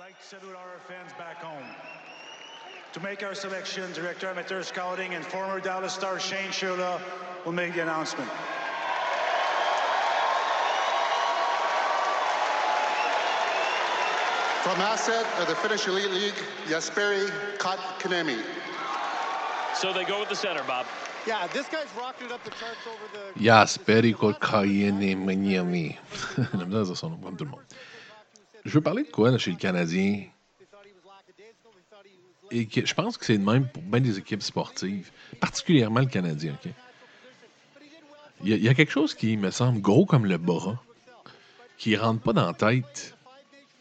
like to salute our fans back home. To make our selection, Director Amateur Scouting and former Dallas star Shane Shula will make the announcement. From asset of the Finnish Elite League, Jesperi Kotkanemi. So they go with the center, Bob. Yeah, this guy's rocketed up the charts over the. Jasperi Kotkaniemi. J'aime bien dire son nom, comme tout le monde. Je veux parler de quoi chez le Canadien? Et que, je pense que c'est le même pour bien des équipes sportives, particulièrement le Canadien. Il, y a, quelque chose qui me semble gros comme le bras, qui ne rentre pas dans la tête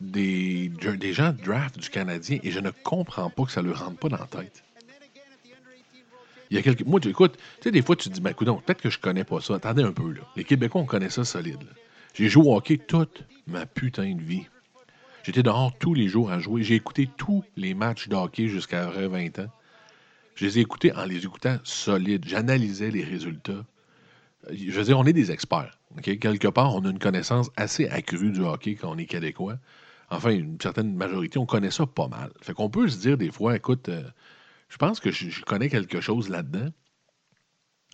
des, des gens de draft du Canadien, et je ne comprends pas que ça ne leur rentre pas dans la tête. Il y a quelques. Moi, tu écoute, tu sais, des fois, tu te dis, ben, écoute, peut-être que je connais pas ça. Attendez un peu, là. Les Québécois, on connaît ça solide. J'ai joué au hockey toute ma putain de vie. J'étais dehors tous les jours à jouer. J'ai écouté tous les matchs de hockey jusqu'à 20 ans. Je les ai écoutés en les écoutant solides. J'analysais les résultats. Je veux dire, on est des experts. Quelque part, on a une connaissance assez accrue du hockey quand on est québécois. Enfin, une certaine majorité, on connaît ça pas mal. Fait qu'on peut se dire des fois, écoute, euh, je pense que je, connais quelque chose là-dedans.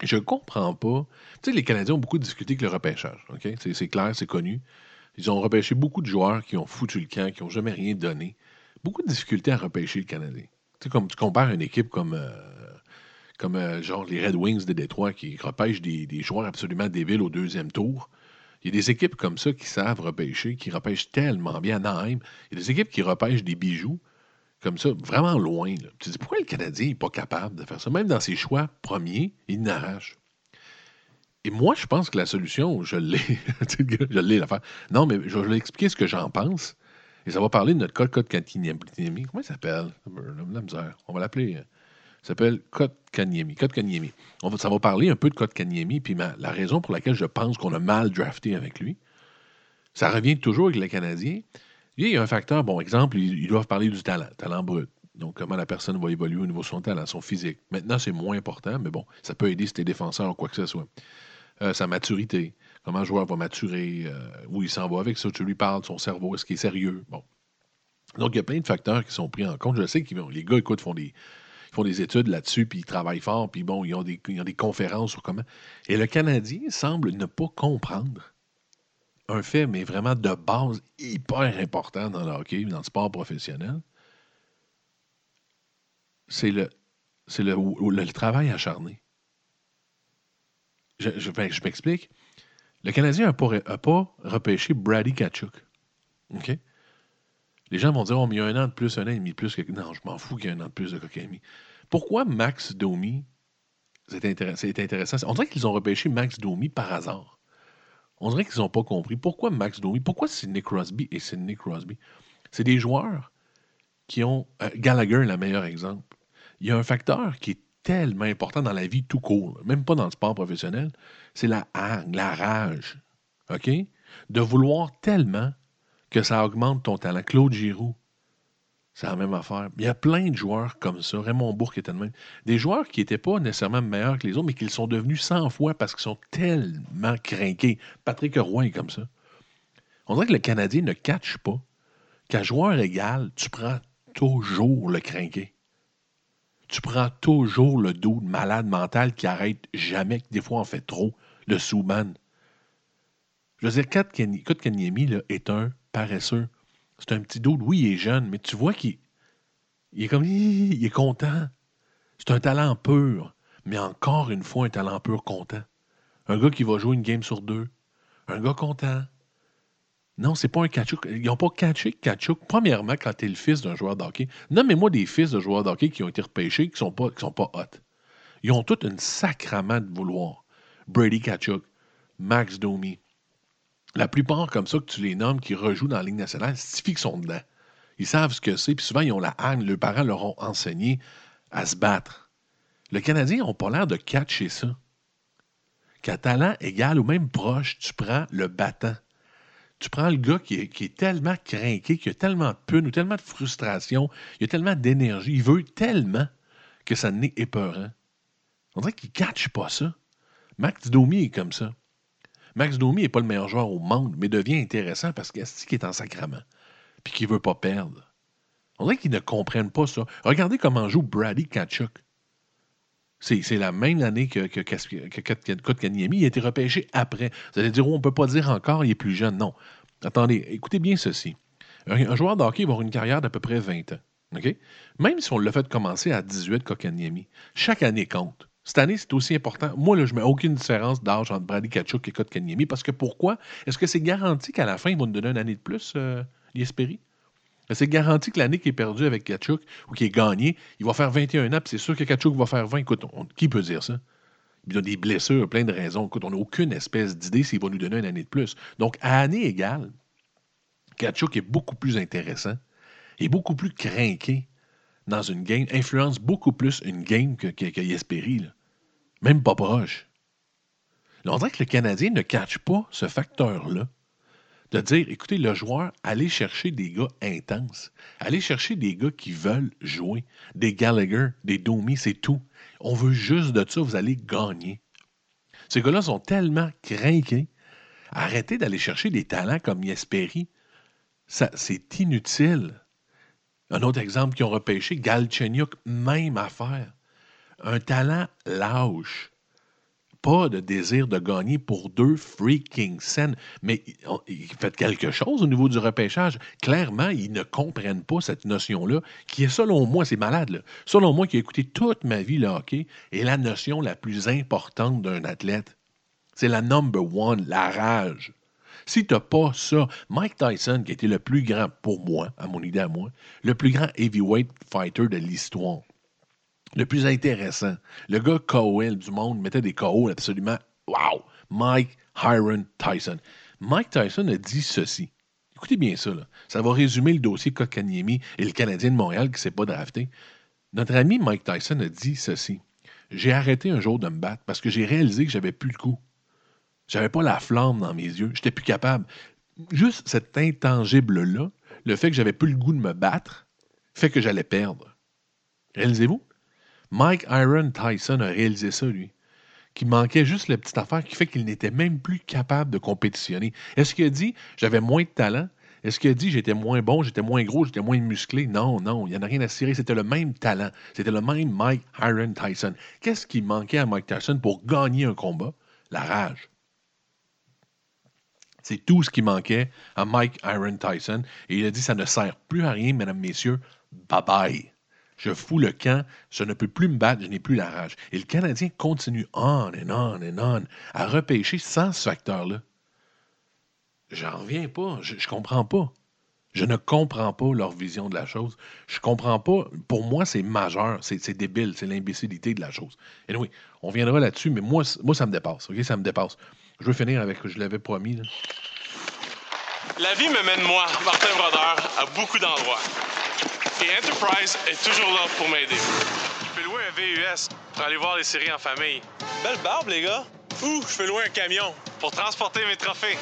Je comprends pas. Tu sais, les Canadiens ont beaucoup discuté avec le repêchage. c'est clair, c'est connu. Ils ont repêché beaucoup de joueurs qui ont foutu le camp, qui n'ont jamais rien donné. Beaucoup de difficultés à repêcher le Canadien. Tu sais, comme tu compares une équipe comme, euh, comme euh, genre les Red Wings de Détroit qui repêchent des, joueurs absolument débiles au deuxième tour. Il y a des équipes comme ça qui savent repêcher, qui repêchent tellement bien. Anaheim, il y a des équipes qui repêchent des bijoux comme ça, vraiment loin. Tu te dis, pourquoi le Canadien n'est pas capable de faire ça? Même dans ses choix premiers, il n'arrache. Et moi, je pense que la solution, je l'ai. Je l'ai l'affaire. Non, mais je vais expliquer ce que j'en pense. Et ça va parler de notre code code Kanyemi. Comment il s'appelle? La misère. On va l'appeler. euh, Il s'appelle Code Kanyemi. Code Kanyemi. Ça va parler un peu de Code Kanyemi, puis la raison pour laquelle je pense qu'on a mal drafté avec lui. Ça revient toujours avec le Canadien. Il y a un facteur, bon, exemple, ils, ils doivent parler du talent, talent brut. Donc, comment la personne va évoluer au niveau de son talent, son physique. Maintenant, c'est moins important, mais bon, ça peut aider si t'es défenseur ou quoi que ce soit. Euh, sa maturité, comment le joueur va maturer, euh, où il s'en va avec ça, tu lui parles, son cerveau, est-ce qu'il est sérieux? Bon. Donc, il y a plein de facteurs qui sont pris en compte. Je sais que les gars, écoute, font des, font des études là-dessus, puis ils travaillent fort, puis bon, ils ont, des, ils ont des conférences sur comment. Et le Canadien semble ne pas comprendre un fait, mais vraiment de base hyper important dans le hockey, dans le sport professionnel. C'est le, c'est le travail acharné. Ben, je m'explique. Le Canadien n'a pas, a repêché Brady Kachuk. OK? Les gens vont dire, oh, mais il y a un an de plus, un an et demi de plus. Non, je m'en fous qu'il y ait un an de plus de Kokemi. Pourquoi Max Domi, c'est intéressant, intéressant. On dirait qu'ils ont repêché Max Domi par hasard. On dirait qu'ils n'ont pas compris. Pourquoi Max Domi? Pourquoi Sidney Crosby et Sidney Crosby? C'est des joueurs qui ont... euh, Gallagher, le meilleur exemple. Il y a un facteur qui est tellement important dans la vie tout court, même pas dans le sport professionnel, c'est la hargne, la rage. OK? De vouloir tellement que ça augmente ton talent. Claude Giroux, c'est la même affaire. Il y a plein de joueurs comme ça. Raymond Bourque était le même. Des joueurs qui n'étaient pas nécessairement meilleurs que les autres, mais qui sont devenus 100 fois parce qu'ils sont tellement craqués. Patrick Roy est comme ça. On dirait que le Canadien ne catch pas qu'à joueur égal, tu prends toujours le crinqué. Tu prends toujours le dos de malade mental qui arrête jamais, que des fois en fait trop, le sous-man. Je veux dire, Kotkaniemi là, est un paresseux. C'est un petit dos, oui, il est jeune, mais tu vois qu'il il est comme, il est content. C'est un talent pur, mais encore une fois, un talent pur content. Un gars qui va jouer une game sur deux. Un gars content. Non, c'est pas un Kachuk. Ils n'ont pas catché Kachuk. Premièrement, quand tu es le fils d'un joueur d'hockey, nommez-moi des fils de joueurs d'hockey qui ont été repêchés qui sont pas, sont pas hot. Ils ont tout une sacrament de vouloir. Brady Kachuk, Max Domi. La plupart comme ça que tu les nommes qui rejouent dans la Ligue nationale, c'est qu'ils sont dedans. Ils savent ce que c'est, puis souvent ils ont la haine. Leurs parents leur ont enseigné à se battre. Le Canadien n'a pas l'air de catcher ça. Talent égal ou même proche, tu prends le battant. Tu prends le gars qui est, tellement craqué, qui a tellement de pune ou tellement de frustration, il a tellement d'énergie, il veut tellement que ça n'est épeurant. On dirait qu'il ne catch pas ça. Max Domi est comme ça. Max Domi n'est pas le meilleur joueur au monde, mais devient intéressant parce qu'il est en sacrament. Puis qu'il ne veut pas perdre. On dirait qu'ils ne comprennent pas ça. Regardez comment joue Brady Kachuk. C'est la même année que, que, que, que, a été repêché après. Vous allez dire, oh, on ne peut pas dire encore, il est plus jeune. Non. Attendez, écoutez bien ceci. Un, joueur de hockey va avoir une carrière d'à peu près 20 ans. Même si on l'a fait commencer à 18, Kokaniemi, chaque année compte. Cette année, c'est aussi important. Moi, là, je ne mets aucune différence d'âge entre Brady Kachuk et Kotkaniemi parce que pourquoi? Est-ce que c'est garanti qu'à la fin, ils vont nous donner une année de plus, euh? C'est garanti que l'année qui est perdue avec Kachuk ou qui est gagnée, il va faire 21 ans, puis c'est sûr que Kachuk va faire 20. Écoute, qui peut dire ça? Il a des blessures, plein de raisons. Écoute, on n'a aucune espèce d'idée s'il va nous donner une année de plus. Donc, à année égale, Kachuk est beaucoup plus intéressant et beaucoup plus craqué dans une game, influence beaucoup plus une game que, que. Même pas proche. On dirait que le Canadien ne catch pas ce facteur-là. De dire, écoutez, le joueur, allez chercher des gars intenses. Allez chercher des gars qui veulent jouer. Des Gallagher, des Domi, c'est tout. On veut juste de ça, vous allez gagner. Ces gars-là sont tellement craqués. Arrêtez d'aller chercher des talents comme Jesperi. Ça, c'est inutile. Un autre exemple qui ont repêché, Galchenyuk, même affaire. Un talent lâche. Pas de désir de gagner pour deux freaking cents. Mais ils faites quelque chose au niveau du repêchage. Clairement, ils ne comprennent pas cette notion-là, qui est, selon moi, c'est malade. Selon moi, qui a écouté toute ma vie le hockey, est la notion la plus importante d'un athlète. C'est la number one, la rage. Si tu n'as pas ça, Mike Tyson, qui était le plus grand, pour moi, à mon idée à moi, le plus grand heavyweight fighter de l'histoire, le plus intéressant, le gars KOL du monde mettait des KO absolument wow! Mike Hiron Tyson. Mike Tyson a dit ceci. Écoutez bien ça, ça va résumer le dossier Kotkaniemi et le Canadien de Montréal qui ne s'est pas drafté. Notre ami Mike Tyson a dit ceci. J'ai arrêté un jour de me battre parce que j'ai réalisé que j'avais plus le coup. J'avais pas la flamme dans mes yeux. J'étais plus capable. Juste cet intangible-là, le fait que j'avais plus le goût de me battre, fait que j'allais perdre. Réalisez-vous? Mike Iron Tyson a réalisé ça, lui. Qu'il manquait juste la petite affaire qui fait qu'il n'était même plus capable de compétitionner. Est-ce qu'il a dit j'avais moins de talent? Est-ce qu'il a dit j'étais moins bon, j'étais moins gros, j'étais moins musclé? Non, non, il n'y en a rien à cirer. C'était le même talent. C'était le même Mike Iron Tyson. Qu'est-ce qui manquait à Mike Tyson pour gagner un combat? La rage. C'est tout ce qui manquait à Mike Iron Tyson. Et il a dit ça ne sert plus à rien, mesdames, messieurs. Bye bye. Je fous le camp, je ne peux plus me battre, je n'ai plus la rage. Et le Canadien continue on and on and on à repêcher sans ce facteur-là. J'en reviens pas, je, je comprends pas. Je ne comprends pas leur vision de la chose. Je comprends pas. Pour moi, c'est majeur, c'est débile, c'est l'imbécilité de la chose. Et oui, on viendra là-dessus, mais moi, ça me dépasse. Ça me dépasse. Je veux finir avec ce que je l'avais promis. La vie me mène, moi, Martin Brodeur, à beaucoup d'endroits. Et Enterprise est toujours là pour m'aider. Je peux louer un VUS pour aller voir les séries en famille. Belle barbe, les gars. Ou je peux louer un camion pour transporter mes trophées.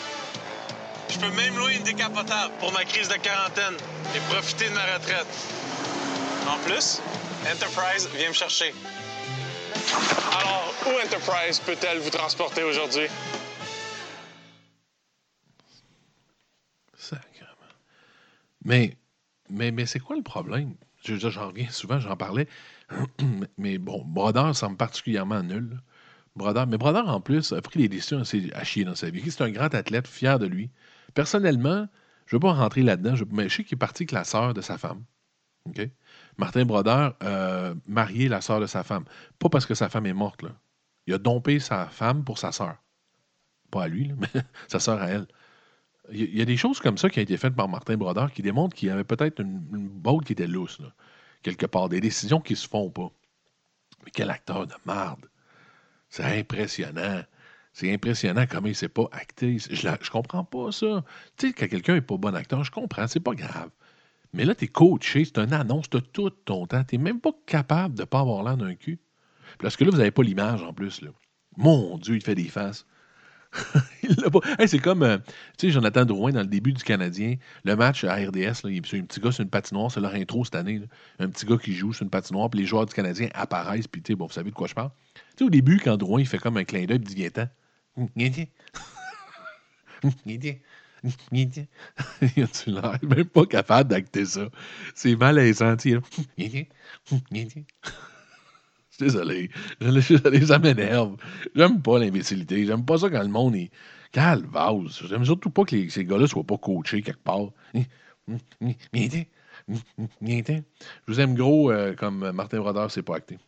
Je peux même louer une décapotable pour ma crise de quarantaine et profiter de ma retraite. En plus, Enterprise vient me chercher. Alors, où Enterprise peut-elle vous transporter aujourd'hui? Sacrément. Mais, mais, c'est quoi le problème? Je- je- J'en reviens souvent, j'en parlais. mais bon, Brodeur semble particulièrement nul. Brodeur, mais Brodeur, en plus, a pris des décisions assez à chier dans sa vie. C'est un grand athlète, fier de lui. Personnellement, je ne veux pas rentrer là-dedans, je, mais je sais qu'il est parti avec la sœur de sa femme. OK? Martin Brodeur a marié la sœur de sa femme. Pas parce que sa femme est morte. Il a dompé sa femme pour sa sœur. Pas à lui, mais sa sœur à elle. Il y, a- des choses comme ça qui ont été faites par Martin Brodeur qui démontrent qu'il y avait peut-être une, une botte qui était lousse, quelque part. Des décisions qui se font pas. Mais quel acteur de marde. C'est impressionnant. C'est impressionnant comment il s'est pas acté. Je, je comprends pas ça. Tu sais, quand quelqu'un n'est pas bon acteur, je comprends, c'est pas grave. Mais là, tu es coaché, c'est une annonce, tu tout ton temps. Tu même pas capable de pas avoir l'air d'un cul. Parce que là, vous n'avez pas l'image en plus. Mon Dieu, il fait des faces. C'est comme, euh, tu sais, Jonathan Drouin dans le début du Canadien, le match à RDS, là, il y a un petit gars sur une patinoire, c'est leur intro cette année. Un petit gars qui joue sur une patinoire, puis les joueurs du Canadien apparaissent, puis tu sais, bon, vous savez de quoi je parle. Tu sais, au début, quand Drouin, il fait comme un clin d'œil, il dit Viens-t'en. Viens, viens. Viens, viens. tu même pas capable d'acter ça. C'est malaisant. Tu sais. Je suis désolé. Ça m'énerve. J'aime pas l'imbécilité. J'aime pas ça quand le monde est. Calvase. J'aime surtout pas que ces gars-là soient pas coachés quelque part. Je vous aime gros euh, comme Martin Brodeur, c'est pas acté.